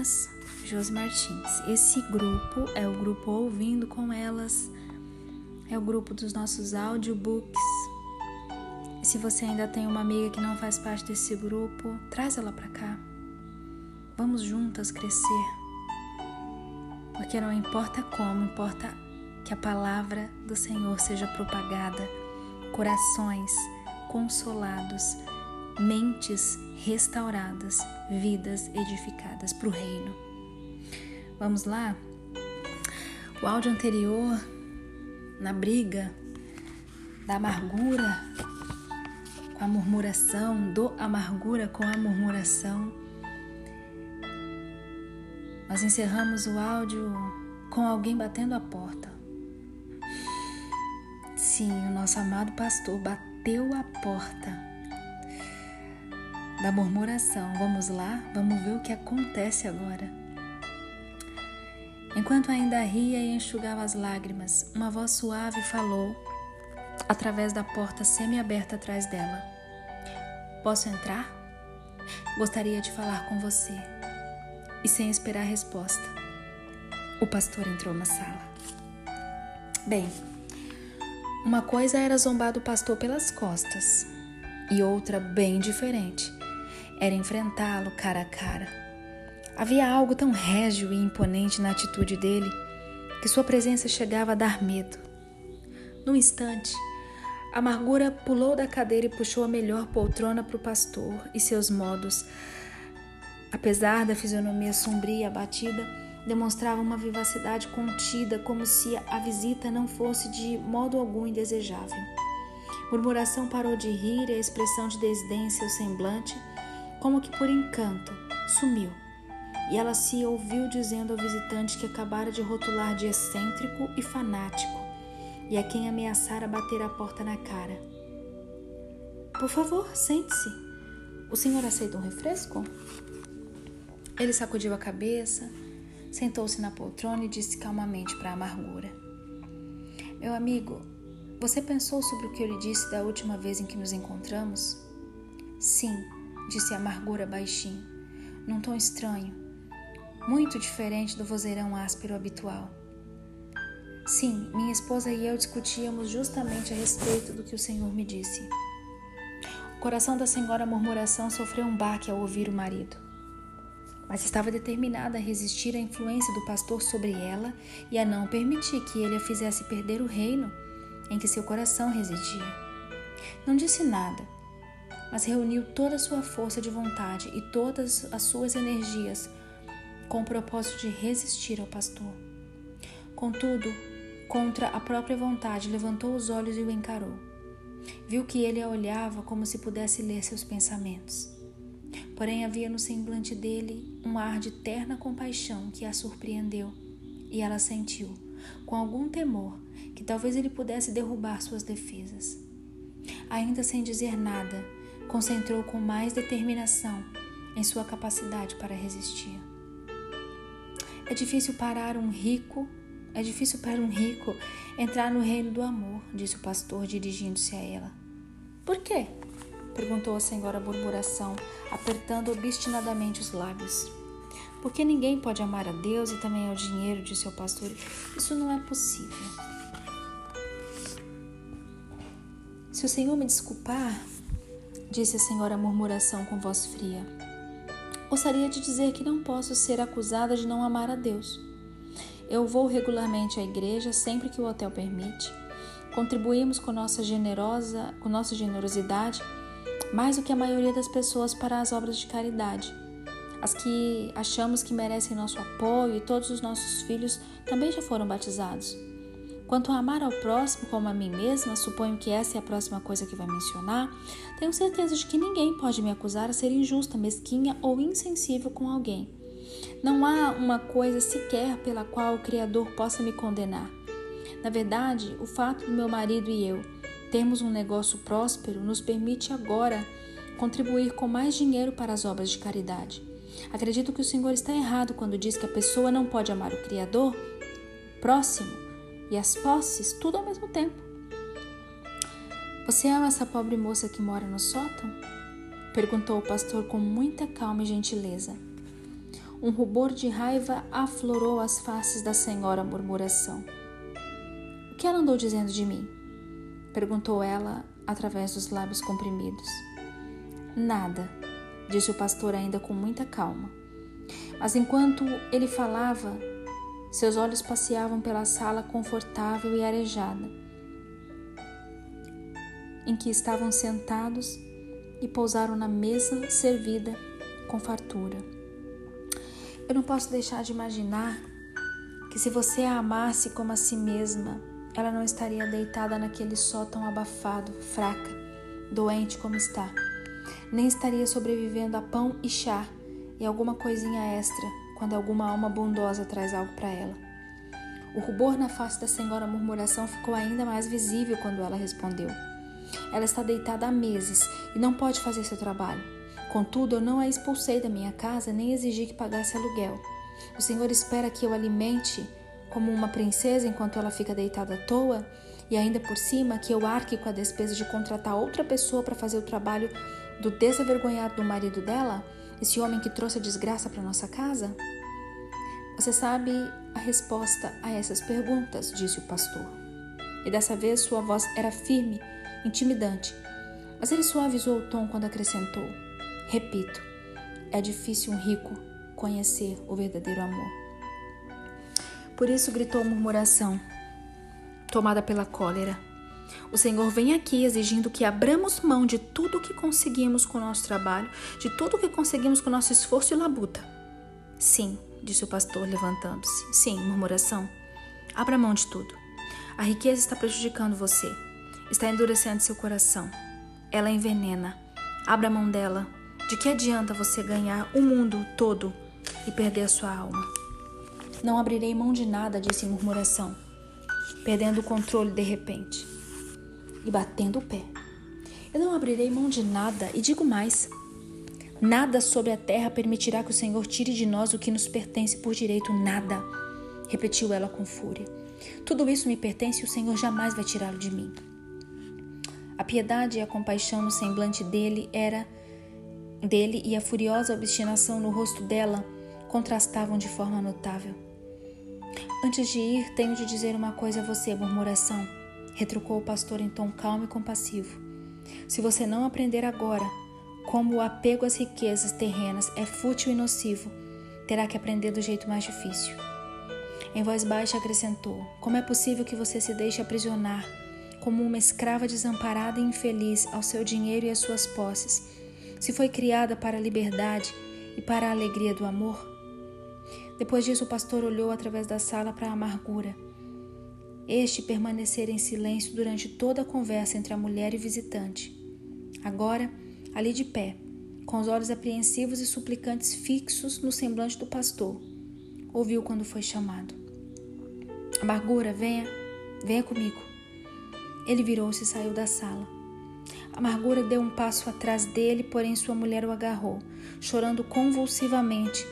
meninas Martins. Esse grupo é o grupo Ouvindo com Elas, é o grupo dos nossos audiobooks. Se você ainda tem uma amiga que não faz parte desse grupo, traz ela para cá. Vamos juntas crescer. Porque não importa como, importa que a palavra do Senhor seja propagada, corações consolados, mentes restauradas, vidas edificadas para o reino. Vamos lá? O áudio anterior, na briga da amargura com a murmuração, do amargura com a murmuração. Nós encerramos o áudio com alguém batendo a porta. Sim, o nosso amado pastor bateu a porta da murmuração. Vamos lá? Vamos ver o que acontece agora. Enquanto ainda ria e enxugava as lágrimas, uma voz suave falou através da porta semi-aberta atrás dela. Posso entrar? Gostaria de falar com você. E sem esperar resposta, o pastor entrou na sala. Bem, uma coisa era zombar do pastor pelas costas, e outra bem diferente era enfrentá-lo cara a cara Havia algo tão régio e imponente na atitude dele que sua presença chegava a dar medo. Num instante, amargura pulou da cadeira e puxou a melhor poltrona para o pastor e seus modos. Apesar da fisionomia sombria e abatida, demonstrava uma vivacidade contida, como se a visita não fosse de modo algum indesejável. Murmuração parou de rir e a expressão de desdém em seu semblante, como que por encanto, sumiu e ela se ouviu dizendo ao visitante que acabara de rotular de excêntrico e fanático e a quem ameaçara bater a porta na cara. Por favor, sente-se. O senhor aceita um refresco? Ele sacudiu a cabeça, sentou-se na poltrona e disse calmamente para a amargura: Meu amigo, você pensou sobre o que eu lhe disse da última vez em que nos encontramos? Sim, disse a amargura baixinho, num tom estranho, muito diferente do vozeirão áspero habitual. Sim, minha esposa e eu discutíamos justamente a respeito do que o Senhor me disse. O coração da senhora murmuração sofreu um baque ao ouvir o marido, mas estava determinada a resistir à influência do pastor sobre ela e a não permitir que ele a fizesse perder o reino em que seu coração residia. Não disse nada, mas reuniu toda a sua força de vontade e todas as suas energias com o propósito de resistir ao pastor. Contudo, contra a própria vontade, levantou os olhos e o encarou. Viu que ele a olhava como se pudesse ler seus pensamentos. Porém, havia no semblante dele um ar de terna compaixão que a surpreendeu, e ela sentiu, com algum temor, que talvez ele pudesse derrubar suas defesas. Ainda sem dizer nada, concentrou com mais determinação em sua capacidade para resistir. É difícil parar um rico, é difícil para um rico entrar no reino do amor, disse o pastor dirigindo-se a ela. Por quê? perguntou a senhora murmuração, apertando obstinadamente os lábios. Porque ninguém pode amar a Deus e também ao dinheiro, disse o pastor. Isso não é possível. Se o Senhor me desculpar, disse a senhora murmuração com voz fria, gostaria de dizer que não posso ser acusada de não amar a Deus. Eu vou regularmente à igreja sempre que o hotel permite. Contribuímos com nossa generosa, com nossa generosidade mais do que a maioria das pessoas para as obras de caridade. As que achamos que merecem nosso apoio e todos os nossos filhos também já foram batizados. Quanto a amar ao próximo como a mim mesma, suponho que essa é a próxima coisa que vai mencionar, tenho certeza de que ninguém pode me acusar a ser injusta, mesquinha ou insensível com alguém. Não há uma coisa sequer pela qual o Criador possa me condenar. Na verdade, o fato do meu marido e eu termos um negócio próspero nos permite agora contribuir com mais dinheiro para as obras de caridade. Acredito que o Senhor está errado quando diz que a pessoa não pode amar o Criador próximo e as posses, tudo ao mesmo tempo. Você ama essa pobre moça que mora no sótão? Perguntou o pastor com muita calma e gentileza. Um rubor de raiva aflorou as faces da senhora murmuração. O que ela andou dizendo de mim? perguntou ela através dos lábios comprimidos. Nada, disse o pastor ainda com muita calma. Mas enquanto ele falava, seus olhos passeavam pela sala confortável e arejada, em que estavam sentados e pousaram na mesa servida com fartura. Eu não posso deixar de imaginar que se você a amasse como a si mesma, ela não estaria deitada naquele sótão abafado, fraca, doente como está, nem estaria sobrevivendo a pão e chá e alguma coisinha extra quando alguma alma bondosa traz algo para ela. O rubor na face da senhora murmuração ficou ainda mais visível quando ela respondeu. Ela está deitada há meses e não pode fazer seu trabalho. Contudo, eu não a expulsei da minha casa nem exigi que pagasse aluguel. O Senhor espera que eu alimente como uma princesa enquanto ela fica deitada à toa e ainda por cima que eu arque com a despesa de contratar outra pessoa para fazer o trabalho do desavergonhado do marido dela? Esse homem que trouxe a desgraça para nossa casa? Você sabe a resposta a essas perguntas, disse o pastor. E dessa vez sua voz era firme, intimidante. Mas ele suavizou o tom quando acrescentou: Repito, é difícil um rico conhecer o verdadeiro amor. Por isso gritou murmuração, tomada pela cólera. O Senhor vem aqui exigindo que abramos mão de tudo o que conseguimos com o nosso trabalho, de tudo o que conseguimos com o nosso esforço e labuta. Sim, disse o pastor, levantando-se. Sim, murmuração. Abra mão de tudo. A riqueza está prejudicando você. Está endurecendo seu coração. Ela envenena. Abra mão dela. De que adianta você ganhar o mundo todo e perder a sua alma? Não abrirei mão de nada, disse murmuração, perdendo o controle de repente e batendo o pé. Eu não abrirei mão de nada e digo mais: nada sobre a terra permitirá que o Senhor tire de nós o que nos pertence por direito, nada, repetiu ela com fúria. Tudo isso me pertence e o Senhor jamais vai tirá-lo de mim. A piedade e a compaixão no semblante dele era dele e a furiosa obstinação no rosto dela contrastavam de forma notável. Antes de ir, tenho de dizer uma coisa a você, murmuração retrucou o pastor em tom calmo e compassivo. Se você não aprender agora como o apego às riquezas terrenas é fútil e nocivo, terá que aprender do jeito mais difícil. Em voz baixa acrescentou: Como é possível que você se deixe aprisionar como uma escrava desamparada e infeliz ao seu dinheiro e às suas posses, se foi criada para a liberdade e para a alegria do amor? Depois disso, o pastor olhou através da sala para a amargura este permanecera em silêncio durante toda a conversa entre a mulher e o visitante. Agora, ali de pé, com os olhos apreensivos e suplicantes fixos no semblante do pastor, ouviu quando foi chamado. Amargura, venha, venha comigo. Ele virou-se e saiu da sala. Amargura deu um passo atrás dele, porém sua mulher o agarrou, chorando convulsivamente,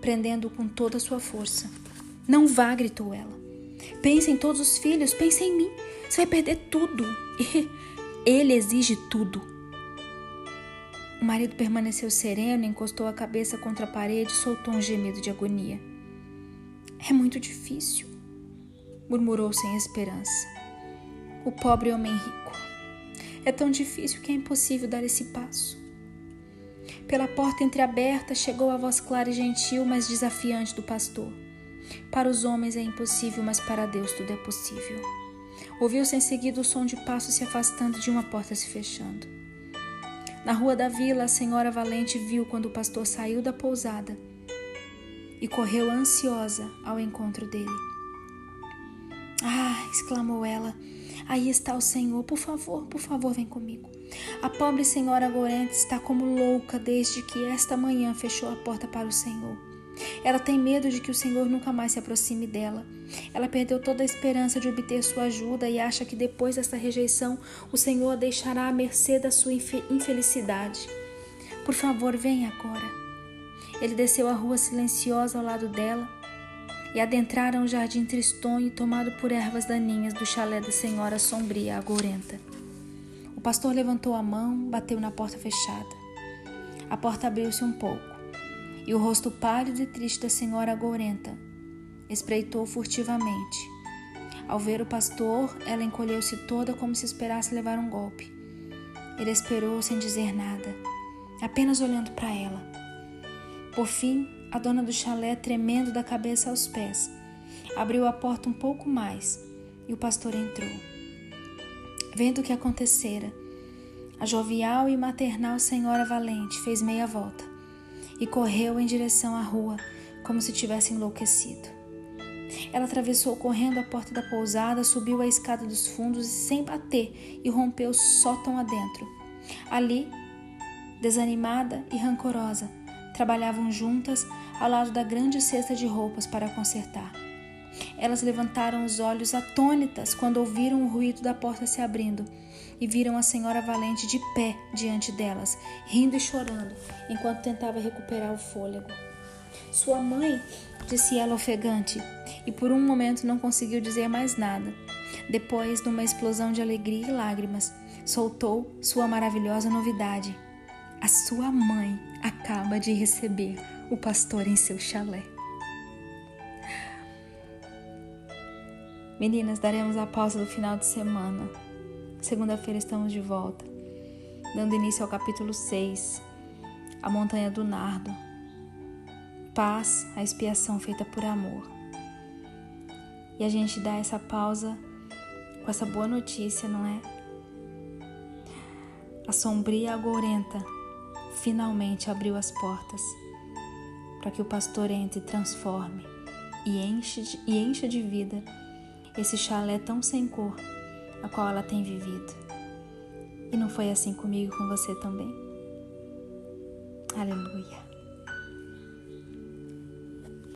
prendendo-o com toda a sua força. Não vá, gritou ela. Pense em todos os filhos, pense em mim. Você vai perder tudo. Ele exige tudo. O marido permaneceu sereno, encostou a cabeça contra a parede e soltou um gemido de agonia. É muito difícil, murmurou sem esperança. O pobre homem rico. É tão difícil que é impossível dar esse passo. Pela porta entreaberta chegou a voz clara e gentil, mas desafiante do pastor. Para os homens é impossível, mas para Deus tudo é possível. Ouviu-se em seguida o som de passos se afastando de uma porta se fechando. Na rua da vila, a senhora Valente viu quando o pastor saiu da pousada e correu ansiosa ao encontro dele. Ah! exclamou ela. Aí está o Senhor. Por favor, por favor, vem comigo. A pobre senhora Gorente está como louca desde que esta manhã fechou a porta para o Senhor. Ela tem medo de que o Senhor nunca mais se aproxime dela. Ela perdeu toda a esperança de obter sua ajuda e acha que depois dessa rejeição o Senhor a deixará à mercê da sua infelicidade. Por favor, venha agora. Ele desceu a rua silenciosa ao lado dela e adentraram o jardim tristonho tomado por ervas daninhas do chalé da senhora sombria agourenta. O pastor levantou a mão, bateu na porta fechada. A porta abriu-se um pouco e o rosto pálido e triste da senhora Gourenta espreitou furtivamente. Ao ver o pastor, ela encolheu-se toda como se esperasse levar um golpe. Ele esperou sem dizer nada, apenas olhando para ela. Por fim, a dona do chalé, tremendo da cabeça aos pés, abriu a porta um pouco mais e o pastor entrou. Vendo o que acontecera, a jovial e maternal senhora Valente fez meia volta e correu em direção à rua como se tivesse enlouquecido. Ela atravessou correndo a porta da pousada, subiu a escada dos fundos e, sem bater, irrompeu o sótão adentro. Ali, desanimada e rancorosa, trabalhavam juntas ao lado da grande cesta de roupas para consertar. Elas levantaram os olhos atônitas quando ouviram o ruído da porta se abrindo e viram a senhora Valente de pé diante delas, rindo e chorando, enquanto tentava recuperar o fôlego. Sua mãe, disse ela ofegante, e por um momento não conseguiu dizer mais nada. Depois, numa explosão de alegria e lágrimas, soltou sua maravilhosa novidade. A sua mãe acaba de receber o pastor em seu chalé. Meninas, daremos a pausa do final de semana. Segunda-feira estamos de volta, dando início ao capítulo 6, A Montanha do Nardo. Paz, a expiação feita por amor. E a gente dá essa pausa com essa boa notícia, não é? A sombria agourenta finalmente abriu as portas para que o pastor entre transforme e enche, de, e encha de vida esse chalé tão sem cor a qual ela tem vivido. E não foi assim comigo com você também? Aleluia.